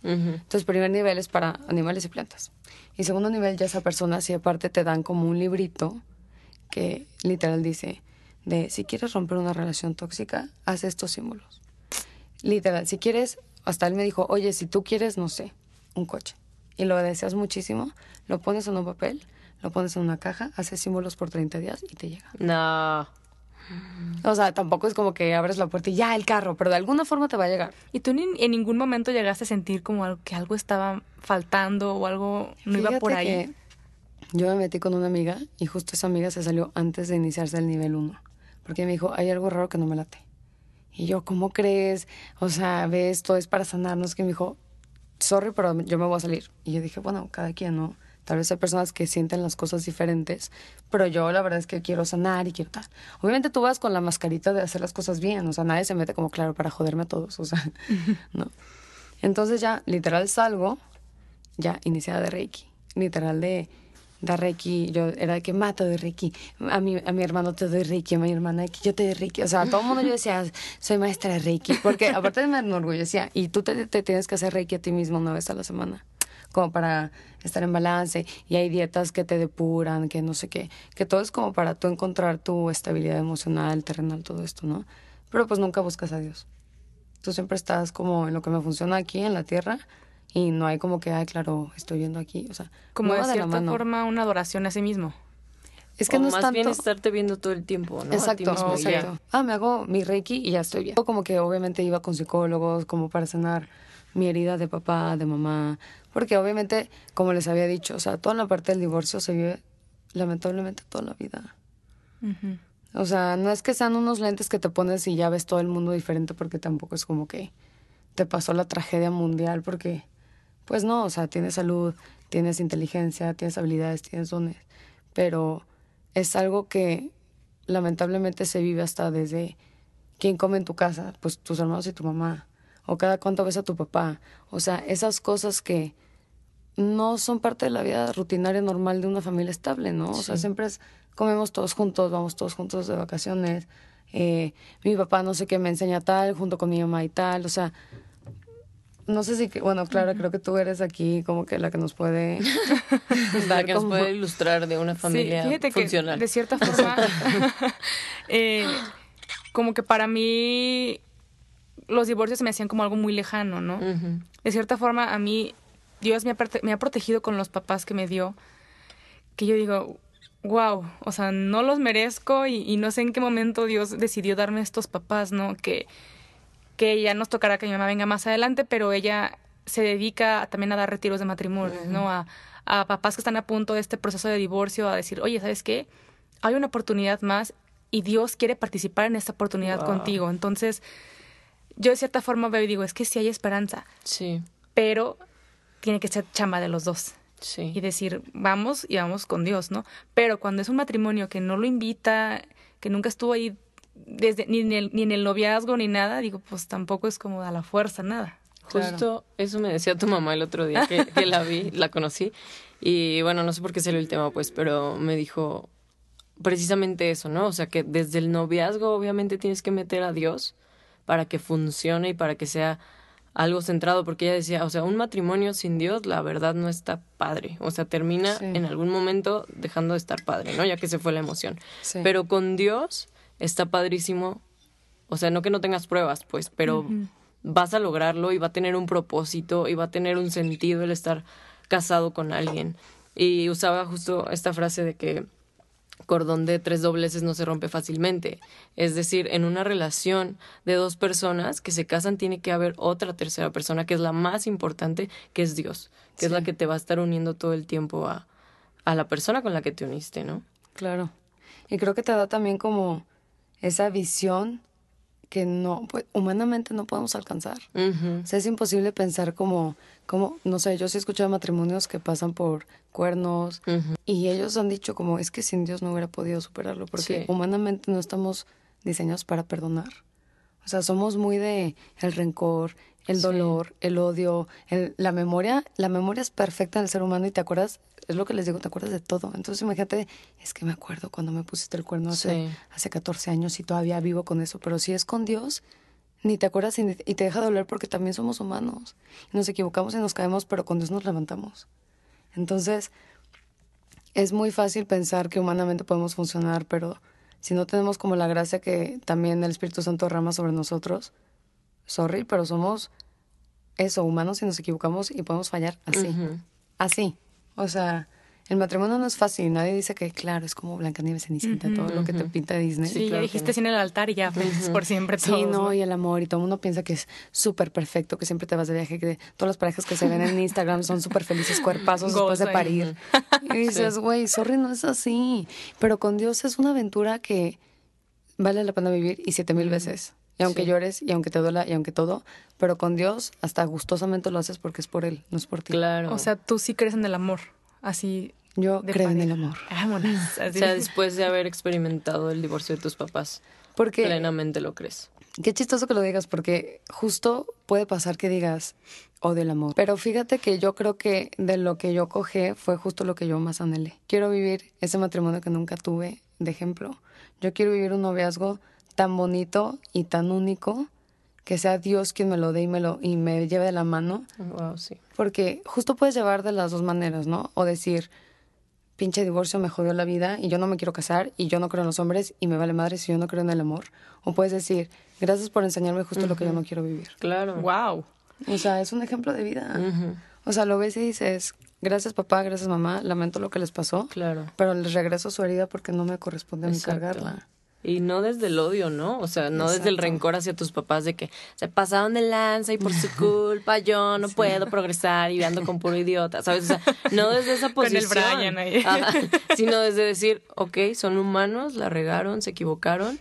Entonces, primer nivel es para animales y plantas. Y segundo nivel ya esa persona, si aparte te dan como un librito que literal dice de si quieres romper una relación tóxica, haz estos símbolos. Literal, si quieres, hasta él me dijo, oye, si tú quieres, no sé, un coche y lo deseas muchísimo, lo pones en un papel, lo pones en una caja, haces símbolos por 30 días y te llega. No. O sea, tampoco es como que abres la puerta y ya el carro, pero de alguna forma te va a llegar. ¿Y tú ni- en ningún momento llegaste a sentir como algo, que algo estaba faltando o algo no iba por ahí? que Yo me metí con una amiga y justo esa amiga se salió antes de iniciarse el nivel 1. Porque me dijo, hay algo raro que no me late. Y yo, ¿cómo crees? O sea, ve, esto es para sanarnos. Que me dijo, sorry, pero yo me voy a salir. Y yo dije, bueno, cada quien, ¿no? Tal vez hay personas que sienten las cosas diferentes, pero yo la verdad es que quiero sanar y quiero tal. Obviamente tú vas con la mascarita de hacer las cosas bien, o sea, nadie se mete como claro para joderme a todos, o sea, no. Entonces ya, literal salgo, ya iniciada de Reiki, literal de dar Reiki, yo era de que mata de Reiki, a mi, a mi hermano te doy Reiki, a mi hermana que yo te doy Reiki, o sea, a todo el mundo yo decía, soy maestra de Reiki, porque aparte me enorgullecía, y tú te, te tienes que hacer Reiki a ti mismo una vez a la semana, como para estar en balance, y hay dietas que te depuran, que no sé qué, que todo es como para tú encontrar tu estabilidad emocional, terrenal, todo esto, ¿no? Pero pues nunca buscas a Dios. Tú siempre estás como en lo que me funciona aquí en la tierra y no hay como que, ay, claro, estoy viendo aquí, o sea, Como no de cierta mano. forma una adoración a sí mismo. Es que o no es más tanto... bien estarte viendo todo el tiempo, ¿no? Exacto, mismo, exacto. Ah, me hago mi reiki y ya estoy bien. Como que obviamente iba con psicólogos como para sanar mi herida de papá, de mamá, porque obviamente, como les había dicho, o sea, toda la parte del divorcio se vive lamentablemente toda la vida. O sea, no es que sean unos lentes que te pones y ya ves todo el mundo diferente porque tampoco es como que te pasó la tragedia mundial porque, pues no, o sea, tienes salud, tienes inteligencia, tienes habilidades, tienes dones, pero es algo que lamentablemente se vive hasta desde quién come en tu casa, pues tus hermanos y tu mamá, o cada cuánto ves a tu papá, o sea, esas cosas que no son parte de la vida rutinaria normal de una familia estable, ¿no? O sea, siempre es, comemos todos juntos, vamos todos juntos de vacaciones, eh, mi papá no sé qué me enseña tal, junto con mi mamá y tal, o sea, no sé si, que, bueno, Clara, creo que tú eres aquí como que la que nos puede La que nos puede ilustrar de una familia sí, fíjate funcional. que de cierta forma, eh, como que para mí los divorcios se me hacían como algo muy lejano, ¿no? De cierta forma, a mí Dios me ha, parte- me ha protegido con los papás que me dio, que yo digo, wow, o sea, no los merezco y, y no sé en qué momento Dios decidió darme estos papás, ¿no? Que, que ya nos tocará que mi mamá venga más adelante, pero ella se dedica también a dar retiros de matrimonio, ¿no? A, a papás que están a punto de este proceso de divorcio, a decir, oye, ¿sabes qué? Hay una oportunidad más y Dios quiere participar en esta oportunidad Wow. contigo. Entonces, yo de cierta forma veo y digo, es que sí hay esperanza Sí, pero tiene que ser chamba de los dos sí. y decir, vamos y vamos con Dios, ¿no? Pero cuando es un matrimonio que no lo invita, que nunca estuvo ahí desde ni en el, ni en el noviazgo ni nada, digo, pues tampoco es como a la fuerza nada. Justo eso me decía tu mamá el otro día que, que la vi, la conocí. Y bueno, no sé por qué salió el tema, pues, pero me dijo precisamente eso, ¿no? O sea, que desde el noviazgo obviamente tienes que meter a Dios para que funcione y para que sea algo centrado, porque ella decía, o sea, un matrimonio sin Dios, la verdad no está padre. O sea, termina Sí. en algún momento dejando de estar padre, ¿no? Ya que se fue la emoción. Sí. Pero con Dios está padrísimo. O sea, no que no tengas pruebas, pues, pero vas a lograrlo y va a tener un propósito y va a tener un sentido el estar casado con alguien. Y usaba justo esta frase de que cordón de tres dobleces no se rompe fácilmente. Es decir, en una relación de dos personas que se casan tiene que haber otra tercera persona que es la más importante, que es Dios, que es la que te va a estar uniendo todo el tiempo a, a la persona con la que te uniste, ¿no? Claro. Y creo que te da también como esa visión que no, pues humanamente no podemos alcanzar. O sea, es imposible pensar como, como, no sé, yo sí he escuchado matrimonios que pasan por cuernos y ellos han dicho como, es que sin Dios no hubiera podido superarlo, porque Sí. humanamente no estamos diseñados para perdonar. O sea, somos muy de el rencor, el Sí. dolor, el odio, el- la memoria. La memoria es perfecta en el ser humano y te acuerdas, es lo que les digo, te acuerdas de todo. Entonces imagínate, es que me acuerdo cuando me pusiste el cuerno hace, Sí. hace 14 años y todavía vivo con eso. Pero si es con Dios, ni te acuerdas y, te deja doler porque también somos humanos. Nos equivocamos y nos caemos, pero con Dios nos levantamos. Entonces, es muy fácil pensar que humanamente podemos funcionar, pero si no tenemos como la gracia que también el Espíritu Santo derrama sobre nosotros, sorry, pero somos eso, humanos y nos equivocamos y podemos fallar así. Así. O sea, el matrimonio no es fácil. Nadie dice que, claro, es como Blancanieves Cenicienta, todo lo que te pinta Disney. Sí, ya claro dijiste no. en el altar y ya felices por siempre todos. Sí, no, ¿no? y el amor, y todo el mundo piensa que es súper perfecto, que siempre te vas de viaje, que todas las parejas que se ven en Instagram son súper felices, cuerpazos después de parir. Y dices, güey, sorry, no es así. Pero con Dios es una aventura que vale la pena vivir y siete mil veces. Y aunque Sí. llores, y aunque te duela, y aunque todo, pero con Dios hasta gustosamente lo haces porque es por Él, no es por ti. Claro. O sea, tú sí crees en el amor. Así. Yo creo en el amor. Vámonos. o sea, después de haber experimentado el divorcio de tus papás, Porque plenamente lo crees. Qué chistoso que lo digas, porque justo puede pasar que digas odio el amor. Pero fíjate que yo creo que de lo que yo cogé fue justo lo que yo más anhelé. Quiero vivir ese matrimonio que nunca tuve de ejemplo. Yo quiero vivir un noviazgo tan bonito y tan único que sea Dios quien me lo dé y me, lo, y me lleve de la mano. Wow, sí. Porque justo puedes llevar de las dos maneras, ¿no? O decir, pinche divorcio me jodió la vida y yo no me quiero casar y yo no creo en los hombres y me vale madre si yo no creo en el amor. O puedes decir, gracias por enseñarme justo lo que yo no quiero vivir. Claro. Wow. O sea, es un ejemplo de vida. O sea, lo ves y dices, gracias papá, gracias mamá, lamento lo que les pasó, Claro. pero les regreso su herida porque no me corresponde a mí Exacto. cargarla. Y no desde el odio, ¿no? O sea, no desde el rencor hacia tus papás de que se pasaron de lanza y por su culpa yo no puedo progresar y ando con puro idiota, ¿sabes? O sea, no desde esa Con el posición. Brian ahí. Ajá. sino desde decir, ok, son humanos, la regaron, se equivocaron,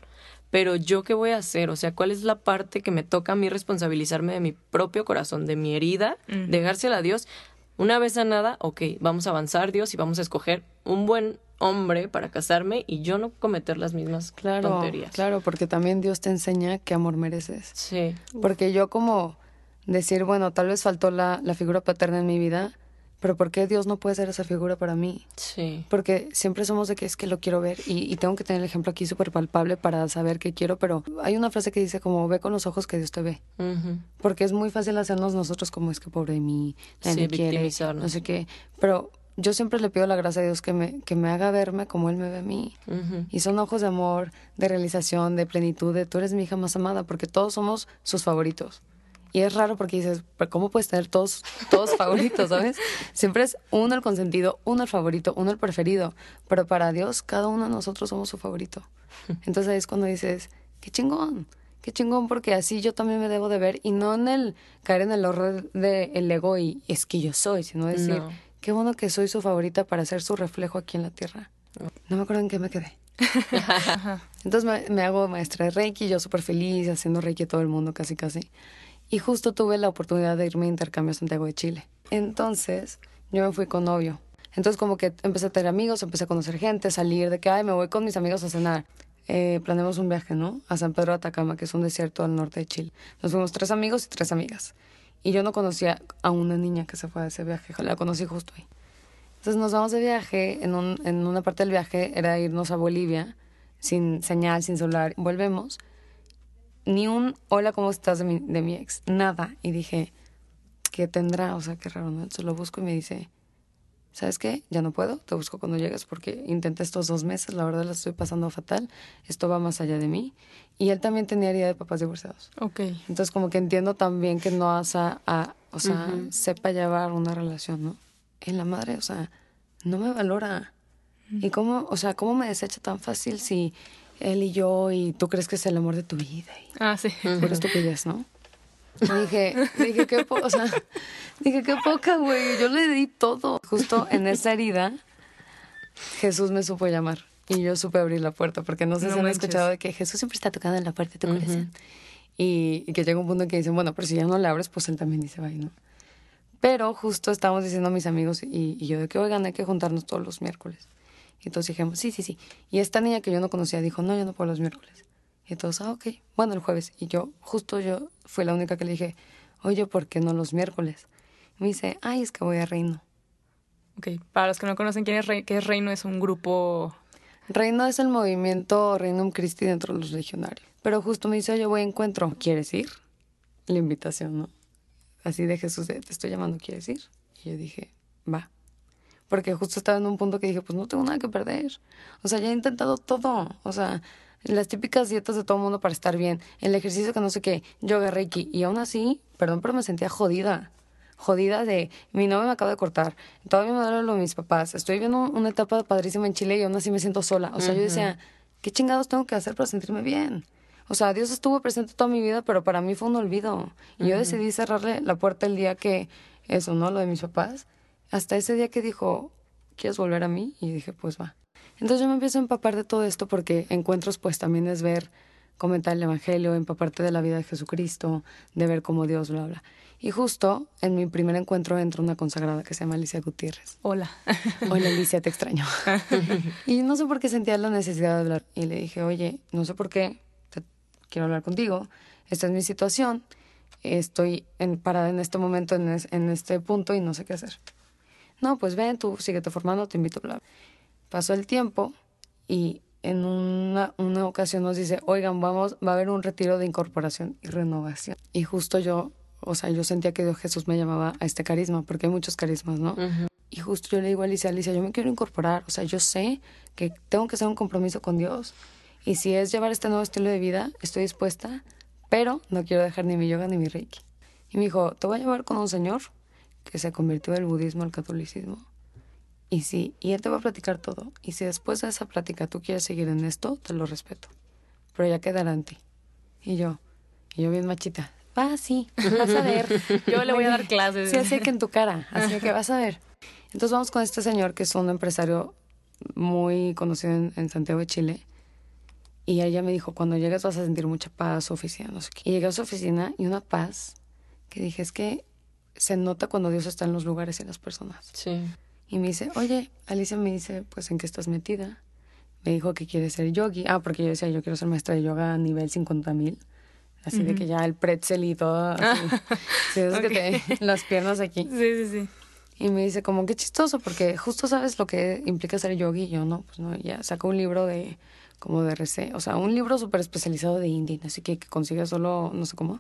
pero yo qué voy a hacer? O sea, ¿cuál es la parte que me toca a mí responsabilizarme de mi propio corazón, de mi herida, dejársela a Dios? Una vez sanada, ok, vamos a avanzar Dios y vamos a escoger un buen hombre para casarme y yo no cometer las mismas Claro, tonterías. claro, porque también Dios te enseña qué amor mereces. Sí, Porque yo como decir, bueno, tal vez faltó la, la figura paterna en mi vida, pero ¿por qué Dios no puede ser esa figura para mí? sí. Porque siempre somos de que es que lo quiero ver y, y tengo que tener el ejemplo aquí súper palpable para saber qué quiero, pero hay una frase que dice como ve con los ojos que Dios te ve. Porque es muy fácil hacernos nosotros como es que pobre de mí, nadie Sí, quiere, no sé qué. Pero yo siempre le pido la gracia a Dios que me, que me haga verme como Él me ve a mí. Y son ojos de amor, de realización, de plenitud, de tú eres mi hija más amada, porque todos somos sus favoritos. Y es raro porque dices, "¿Pero ¿cómo puedes tener todos, todos favoritos, sabes? Siempre es uno el consentido, uno el favorito, uno el preferido. Pero para Dios, cada uno de nosotros somos su favorito. Entonces ahí es cuando dices, qué chingón, qué chingón, porque así yo también me debo de ver. Y no en el caer en el horror del ego y es que yo soy, sino decir, No. Qué bueno que soy su favorita para ser su reflejo aquí en la tierra. No me acuerdo en qué me quedé. Entonces me, me hago maestra de Reiki, yo súper feliz, haciendo Reiki a todo el mundo, casi casi. Y justo tuve la oportunidad de irme a intercambio a Santiago de Chile. Entonces yo me fui con novio. Entonces como que empecé a tener amigos, empecé a conocer gente, salir de que, ay, me voy con mis amigos a cenar. Eh, planeamos un viaje, ¿no? A San Pedro de Atacama, que es un desierto al norte de Chile. Nos fuimos tres amigos y tres amigas. Y yo no conocía a una niña que se fue a ese viaje, la conocí justo ahí. Entonces nos vamos de viaje, en, un- en una parte del viaje era irnos a Bolivia, sin señal, sin celular. Volvemos, ni un hola, ¿cómo estás de mi, de mi ex? Nada. Y dije, ¿qué tendrá? O sea, qué raro, ¿no? Entonces lo busco y me dice, ¿sabes qué? Ya no puedo, te busco cuando llegues porque intenté estos dos meses, la verdad la estoy pasando fatal, esto va más allá de mí. Y él también tenía herida de papás divorciados. Ok. Entonces como que entiendo también que no asa a, o sea, sepa llevar una relación, ¿no? En la madre, o sea, no me valora. Y cómo, o sea, cómo me desecha tan fácil si él y yo y tú crees que es el amor de tu vida y Ah, sí. pura estupidez, ¿no? Dije, dije, qué po- o sea, dije, qué poca, güey. Yo le di todo. Justo en esa herida, Jesús me supo llamar. Y yo supe abrir la puerta, porque no sé No si han escuchado de que Jesús siempre está tocando en la puerta de tu corazón. Y, y que llega un punto en que dicen, bueno, pero si ya no le abres, pues él también dice, bye, ¿no? Pero justo estábamos diciendo a mis amigos y, y yo de que, oigan, hay que juntarnos todos los miércoles. Y todos dijimos, sí, sí, sí. Y esta niña que yo no conocía dijo, no, yo no puedo los miércoles. Y todos, ah, ok, bueno, el jueves. Y yo, justo yo fui la única que le dije, oye, ¿por qué no los miércoles? Y me dice, ay, es que voy a Reino. Ok, para los que no conocen quién es, Rey- qué es Reino, es un grupo... Reino es el movimiento Reino Christi dentro de los legionarios. Pero justo me dice, oye, voy a encuentro. ¿Quieres ir? La invitación, ¿no? Así de Jesús, de, te estoy llamando, ¿quieres ir? Y yo dije, va. Porque justo estaba en un punto que dije, pues no tengo nada que perder. O sea, ya he intentado todo. O sea, las típicas dietas de todo el mundo para estar bien. El ejercicio que no sé qué, yoga, reiki. Y aún así, perdón, pero me sentía jodida. Jodida de, mi novio me acaba de cortar. Todavía me duele lo de mis papás. Estoy viviendo una etapa padrísima en Chile y aún así me siento sola. O sea, yo decía, ¿qué chingados tengo que hacer para sentirme bien? O sea, Dios estuvo presente toda mi vida, pero para mí fue un olvido. Y yo decidí cerrarle la puerta el día que, eso, ¿no? Lo de mis papás. Hasta ese día que dijo, ¿quieres volver a mí? Y dije, pues va. Entonces yo me empiezo a empapar de todo esto porque encuentros pues también es ver, comentar el Evangelio, empaparte de la vida de Jesucristo, de ver cómo Dios bla, bla. Y justo en mi primer encuentro entra una consagrada que se llama Alicia Gutiérrez. Hola. Hola Alicia, te extraño. y no sé por qué sentía la necesidad de hablar. Y le dije, oye, no sé por qué, te- quiero hablar contigo. Esta es mi situación. Estoy en, parada en este momento, en, es- en este punto y no sé qué hacer. No, pues ven, tú síguete formando, te invito a hablar. Pasó el tiempo y en una, una ocasión nos dice, oigan, vamos, va a haber un retiro de incorporación y renovación. Y justo yo, o sea, yo sentía que Dios Jesús me llamaba a este carisma, porque hay muchos carismas, ¿no? Y justo yo le digo a Alicia, Alicia, yo me quiero incorporar, o sea, yo sé que tengo que hacer un compromiso con Dios. Y si es llevar este nuevo estilo de vida, estoy dispuesta, pero no quiero dejar ni mi yoga ni mi reiki. Y me dijo, te voy a llevar con un señor que se convirtió del budismo al catolicismo. Y sí, y él te va a platicar todo. Y si después de esa plática tú quieres seguir en esto, te lo respeto. Pero ya quedará en ti. Y yo, y yo bien machita, va, sí, vas a ver. Yo le voy a dar clases. Sí, así que en tu cara, así que vas a ver. Entonces vamos con este señor que es un empresario muy conocido en, en Santiago de Chile. Y ella me dijo, cuando llegues vas a sentir mucha paz, su oficina, no sé qué. Y llegué a su oficina y una paz que dije, es que se nota cuando Dios está en los lugares y en las personas. Sí. Y me dice, oye, Alicia me dice, pues, ¿en qué estás metida? Me dijo que quiere ser yogi. Ah, porque yo decía, yo quiero ser maestra de yoga a nivel 50 mil. Así de que ya el pretzel y todo. Así. Sí, es que te- las piernas aquí. Sí, sí, sí. Y me dice, como qué chistoso, porque justo sabes lo que implica ser yogi. Y yo, no, pues no, ya sacó un libro de, como de recé, o sea, un libro súper especializado de indie, así que, que consigue solo, no sé cómo.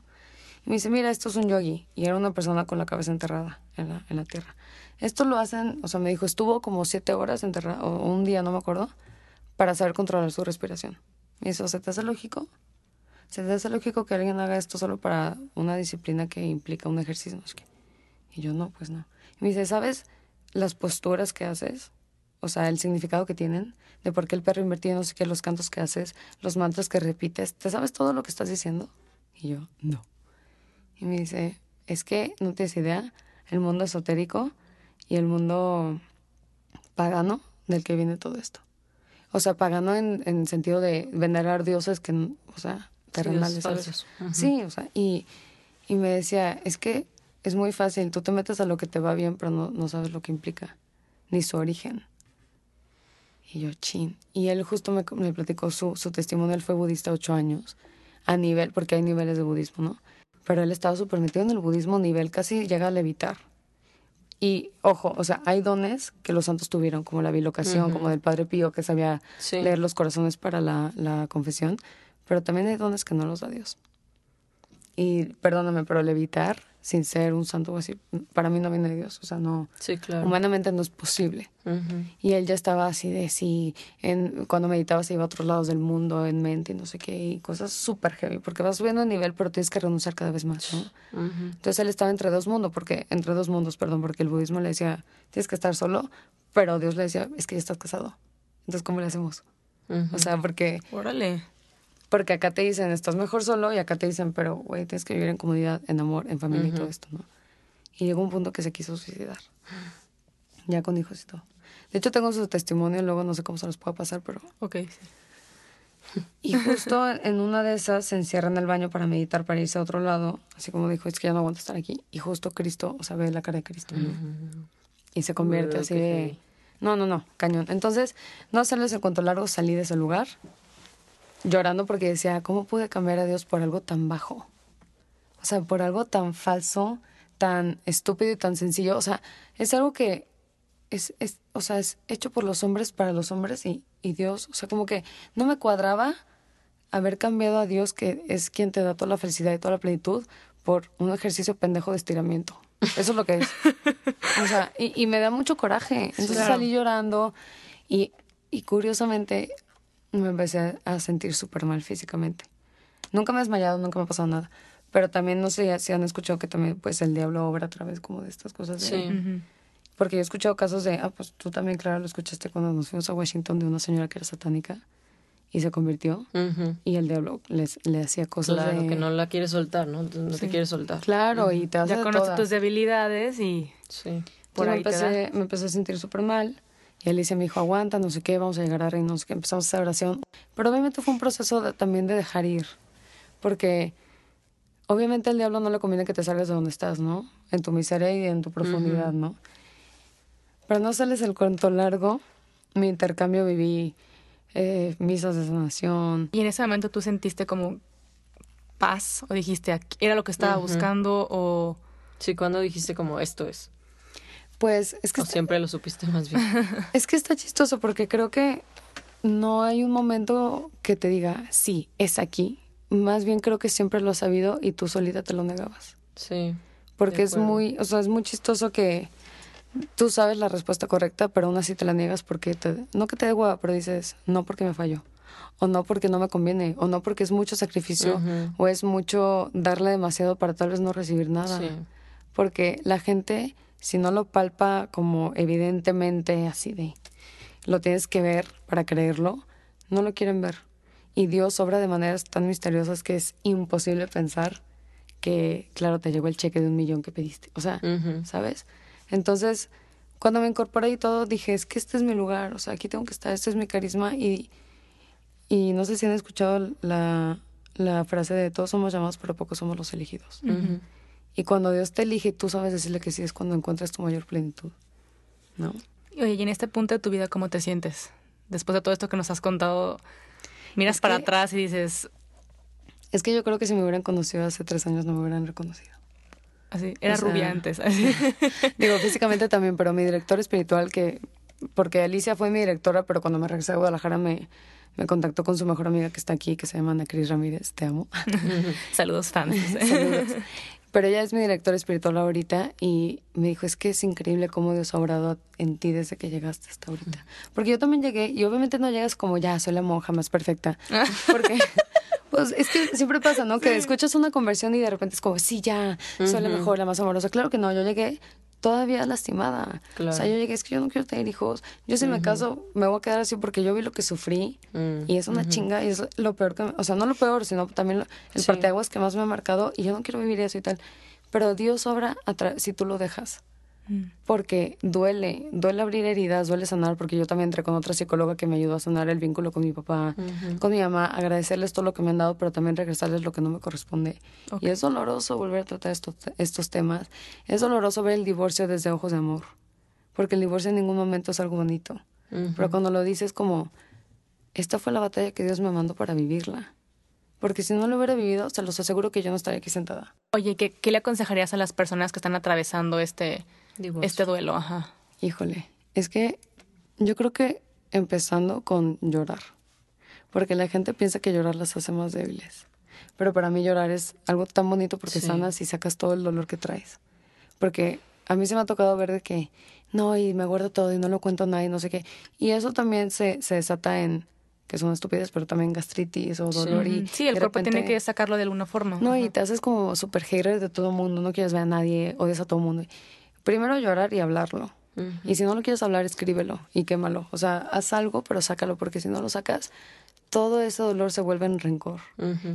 Y me dice, mira, esto es un yogi. Y era una persona con la cabeza enterrada en la, en la tierra. Esto lo hacen, o sea, me dijo, estuvo como siete horas enterrado, o un día, no me acuerdo, para saber controlar su respiración. Y eso, ¿se te hace lógico? ¿Se te hace lógico que alguien haga esto solo para una disciplina que implica un ejercicio? No qué. Y yo, no, pues no. Y me dice, ¿sabes las posturas que haces? O sea, el significado que tienen, de por qué el perro invertido, no sé qué, los cantos que haces, los mantras que repites. ¿Te sabes todo lo que estás diciendo? Y yo, no. Y me dice, es que no tienes idea, el mundo esotérico y el mundo pagano del que viene todo esto. O sea, pagano en, en sentido de venerar dioses que, o sea, terrenales. Sí, o sea, y, y me decía, es que es muy fácil, tú te metes a lo que te va bien, pero no, no sabes lo que implica, ni su origen. Y yo, chin. Y él justo me, me platicó su, su testimonio, él fue budista ocho años, a nivel, porque hay niveles de budismo, ¿no? Pero él estaba súper metido en el budismo, nivel casi llega a levitar. Y ojo, o sea, hay dones que los santos tuvieron, como la bilocación, como del Padre Pío, que sabía Sí. leer los corazones para la, la confesión, pero también hay dones que no los da Dios. Y perdóname, pero levitar sin ser un santo así, para mí no viene de Dios, o sea, no, Sí, claro. humanamente no es posible. Y él ya estaba así de sí, en, cuando meditaba se iba a otros lados del mundo, en mente y no sé qué, y cosas súper heavy, porque vas subiendo de nivel, pero tienes que renunciar cada vez más, ¿no? Entonces él estaba entre dos mundos, porque, entre dos mundos, perdón, porque el budismo le decía, tienes que estar solo, pero Dios le decía, es que ya estás casado. Entonces, ¿cómo le hacemos? O sea, porque, Órale. Porque acá te dicen, estás mejor solo, y acá te dicen, pero, güey, tienes que vivir en comunidad, en amor, en familia y todo esto, ¿no? Y llegó un punto que se quiso suicidar. Ya con hijos y todo. De hecho, tengo su testimonio, luego no sé cómo se los puedo pasar, pero... Ok, sí. Y justo en una de esas se encierra en el baño para meditar, para irse a otro lado, así como dijo, es que ya no aguanto estar aquí. Y justo Cristo, o sea, ve la cara de Cristo, ¿no? Y se convierte Uy, así de... No, no, no, cañón. Entonces, no hacerles el cuento largo, salí de ese lugar llorando porque decía, ¿cómo pude cambiar a Dios por algo tan bajo? O sea, por algo tan falso, tan estúpido y tan sencillo. O sea, es algo que es, es o sea, es hecho por los hombres para los hombres y, y Dios, o sea, como que no me cuadraba haber cambiado a Dios, que es quien te da toda la felicidad y toda la plenitud, por un ejercicio pendejo de estiramiento. Eso es lo que es. O sea, y, y me da mucho coraje. Entonces Claro. salí llorando y, y curiosamente me empecé a sentir súper mal físicamente. Nunca me he desmayado, nunca me ha pasado nada. Pero también no sé si han escuchado que también pues el diablo obra a través como de estas cosas. de- Sí. Porque yo he escuchado casos de, ah, pues tú también, claro, lo escuchaste cuando nos fuimos a Washington de una señora que era satánica y se convirtió Ujú. y el diablo les, le hacía cosas Claro, de... que no la quieres soltar, ¿no? No te Sí. quieres soltar. Claro, y te hace Ya conoce todas. tus debilidades y Sí. por Entonces ahí me te empecé, me empecé a sentir súper mal. Y Alicia me dijo, aguanta, no sé qué, vamos a llegar a reino, no sé qué. Empezamos a hacer oración. Pero obviamente fue un proceso de- también de dejar ir. Porque obviamente al diablo no le conviene que te salgas de donde estás, ¿no? En tu miseria y en tu profundidad, ¿no? Pero no sales el cuento largo. Mi intercambio viví eh, misas de sanación. Y en ese momento tú sentiste como paz o dijiste, "Aquí- era lo que estaba buscando o... Sí, cuando dijiste como esto es. Pues es que O siempre lo supiste más bien. Es que está chistoso porque creo que no hay un momento que te diga, sí, es aquí. Más bien creo que siempre lo has sabido y tú solita te lo negabas. Sí. Porque es muy, o sea, es muy chistoso que tú sabes la respuesta correcta, pero aún así te la niegas porque te, no que te dé hueva, pero dices, no porque me falló. O no porque no me conviene, o no porque es mucho sacrificio, o es mucho darle demasiado para tal vez no recibir nada Sí. porque la gente si no lo palpa como evidentemente así de lo tienes que ver para creerlo, no lo quieren ver. Y Dios obra de maneras tan misteriosas que es imposible pensar que, claro, te llegó el cheque de un millón que pediste. O sea. ¿sabes? Entonces, cuando me incorporé y todo, dije, es que este es mi lugar, o sea, aquí tengo que estar, este es mi carisma. Y, y no sé si han escuchado la, la frase de todos somos llamados, pero pocos somos los elegidos. Y cuando Dios te elige, tú sabes decirle que sí, es cuando encuentras tu mayor plenitud. ¿No? Oye, y en este punto de tu vida, ¿cómo te sientes? Después de todo esto que nos has contado, miras Es para que- atrás y dices, Es que yo creo que si me hubieran conocido hace tres años no me hubieran reconocido. así, era O sea, rubia antes. así. Digo, físicamente también, pero mi director espiritual, que. Porque Alicia fue mi directora, pero cuando me regresé a Guadalajara me, me contactó con su mejor amiga que está aquí, que se llama Ana Cris Ramírez. Te amo. Saludos, fans. Saludos. Pero ella es mi directora espiritual ahorita y me dijo, es que es increíble cómo Dios ha obrado en ti desde que llegaste hasta ahorita. Porque yo también llegué y obviamente no llegas como ya, soy la monja más perfecta. Porque, pues es que siempre pasa, ¿no? Que escuchas una conversión y de repente es como, sí, ya, soy la Ujú. mejor, la más amorosa. Claro que no, yo llegué todavía lastimada. Claro. O sea, yo llegué, es que yo no quiero tener hijos. Yo si me caso me voy a quedar así porque yo vi lo que sufrí Mm. y es una chinga y es lo peor que, me- o sea, no lo peor, sino también lo- el Sí. parteaguas que más me ha marcado y yo no quiero vivir eso y tal. Pero Dios obra si tú lo dejas. Mm. Porque duele, duele abrir heridas, duele sanar, porque yo también entré con otra psicóloga que me ayudó a sanar el vínculo con mi papá, con mi mamá, agradecerles todo lo que me han dado, pero también regresarles lo que no me corresponde. Y es doloroso volver a tratar estos, estos temas. Es doloroso ver el divorcio desde ojos de amor, porque el divorcio en ningún momento es algo bonito. Pero cuando lo dices como, esta fue la batalla que Dios me mandó para vivirla. Porque si no lo hubiera vivido, se los aseguro que yo no estaría aquí sentada. Oye, ¿qué, ¿qué le aconsejarías a las personas que están atravesando este, Divorcio. este duelo? Ajá. Híjole, es que yo creo que empezando con llorar. Porque la gente piensa que llorar las hace más débiles. Pero para mí llorar es algo tan bonito porque Sí. sanas y sacas todo el dolor que traes. Porque a mí se me ha tocado ver de que no, y me guardo todo y no lo cuento a nadie, no sé qué. Y eso también se, se desata en, que son estupidez, pero también gastritis o dolor. y Sí, el de cuerpo tiene repente- que sacarlo de alguna forma. no, y Ajá. te haces como super hater de todo el mundo, no quieres ver a nadie, odias a todo el mundo. Primero llorar y hablarlo. Y si no lo quieres hablar, escríbelo y quémalo. O sea, haz algo, pero sácalo, porque si no lo sacas, todo ese dolor se vuelve en rencor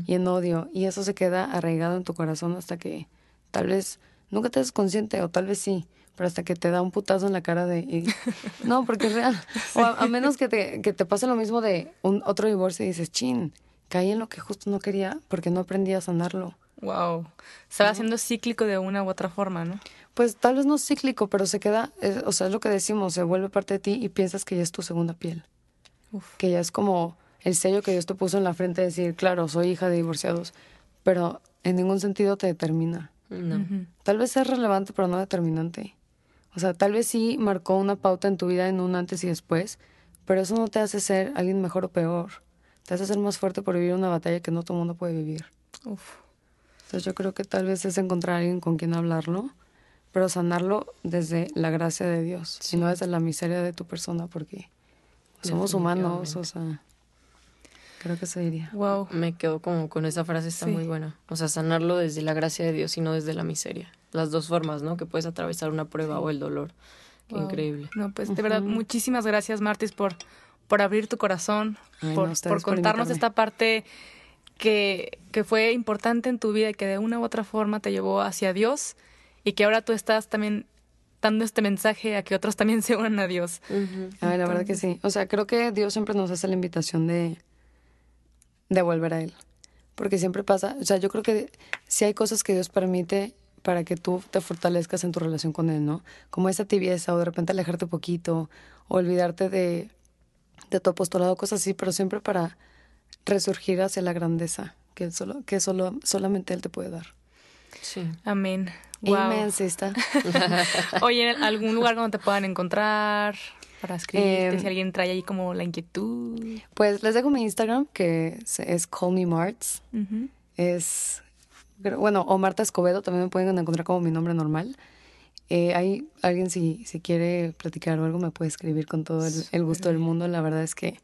y en odio. Y eso se queda arraigado en tu corazón hasta que tal vez nunca te des consciente, o tal vez sí. pero hasta que te da un putazo en la cara de... y- no, porque es real. O a, a menos que te, que te pase lo mismo de un otro divorcio y dices, chin, caí en lo que justo no quería porque no aprendí a sanarlo. Wow. Se va haciendo cíclico de una u otra forma, ¿no? Pues tal vez no es cíclico, pero se queda, es- o sea, es lo que decimos, se vuelve parte de ti y piensas que ya es tu segunda piel. Uf. Que ya es como el sello que Dios te puso en la frente de decir, claro, soy hija de divorciados, pero en ningún sentido te determina. No. Tal vez es relevante, pero no determinante. O sea, tal vez sí marcó una pauta en tu vida en un antes y después, pero eso no te hace ser alguien mejor o peor. Te hace ser más fuerte por vivir una batalla que no todo el mundo puede vivir. Uf. Entonces yo creo que tal vez es encontrar a alguien con quien hablarlo, pero sanarlo desde la gracia de Dios Sí. y no desde la miseria de tu persona, porque somos humanos, o sea, creo que se diría. Wow. Me quedo como con esa frase, está Sí. muy buena. O sea, sanarlo desde la gracia de Dios y no desde la miseria. Las dos formas, ¿no? Que puedes atravesar una prueba o el dolor. Qué Wow. increíble. No, pues de verdad, muchísimas gracias, Martis, por, por abrir tu corazón, Ay, por, por contarnos esta parte que, que fue importante en tu vida y que de una u otra forma te llevó hacia Dios y que ahora tú estás también dando este mensaje a que otros también se unan a Dios. Ay, la verdad que sí. O sea, creo que Dios siempre nos hace la invitación de, de volver a Él. Porque siempre pasa, o sea, yo creo que sí hay cosas que Dios permite para que tú te fortalezcas en tu relación con Él, ¿no? Como esa tibieza o de repente alejarte un poquito, o olvidarte de, de tu apostolado, cosas así, pero siempre para resurgir hacia la grandeza que, él solo, que solo, solamente Él te puede dar. Sí. Amén. Wow. Amen, sister. Oye, ¿en algún lugar donde te puedan encontrar para escribirte? Em, si alguien trae ahí como la inquietud. Pues les dejo mi Instagram, que es, es Call Me Marts. Es bueno o Marta Escobedo también me pueden encontrar como mi nombre normal eh, hay alguien si, si quiere platicar o algo me puede escribir con todo el, el gusto del mundo la verdad es que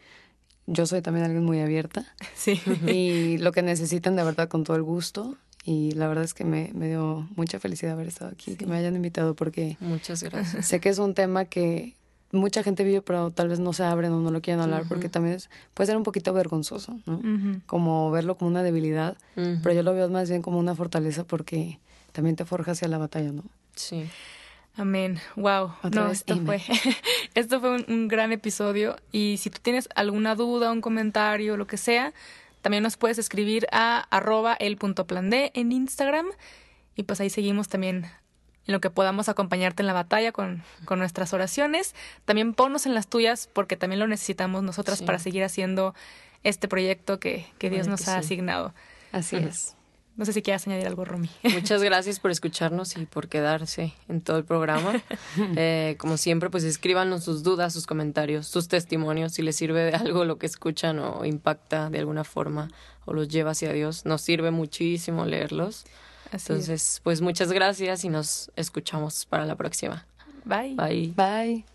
yo soy también alguien muy abierta Sí. y lo que necesiten de verdad con todo el gusto y la verdad es que me, me dio mucha felicidad haber estado aquí que me hayan invitado porque Muchas gracias. sé que es un tema que mucha gente vive pero tal vez no se abren o no lo quieren hablar porque también es- puede ser un poquito vergonzoso ¿no? Como verlo como una debilidad, pero yo lo veo más bien como una fortaleza porque también te forja hacia la batalla, ¿no? Sí. Amén. Wow. Otra no, vez, esto fue, esto fue un, un gran episodio. Y si tú tienes alguna duda, un comentario, lo que sea, también nos puedes escribir a arroba el punto plan D en Instagram. Y pues ahí seguimos también en lo que podamos acompañarte en la batalla con, con nuestras oraciones. También ponnos en las tuyas porque también lo necesitamos nosotras Sí. para seguir haciendo este proyecto que, que Dios nos que ha sí. asignado. Así es. No sé si quieras añadir algo, Romy. Muchas gracias por escucharnos y por quedarse en todo el programa. Eh, como siempre, pues escríbanos sus dudas, sus comentarios, sus testimonios, si les sirve de algo lo que escuchan o impacta de alguna forma o los lleva hacia Dios. Nos sirve muchísimo leerlos. Así es. Entonces, pues muchas gracias y nos escuchamos para la próxima. Bye. Bye. Bye.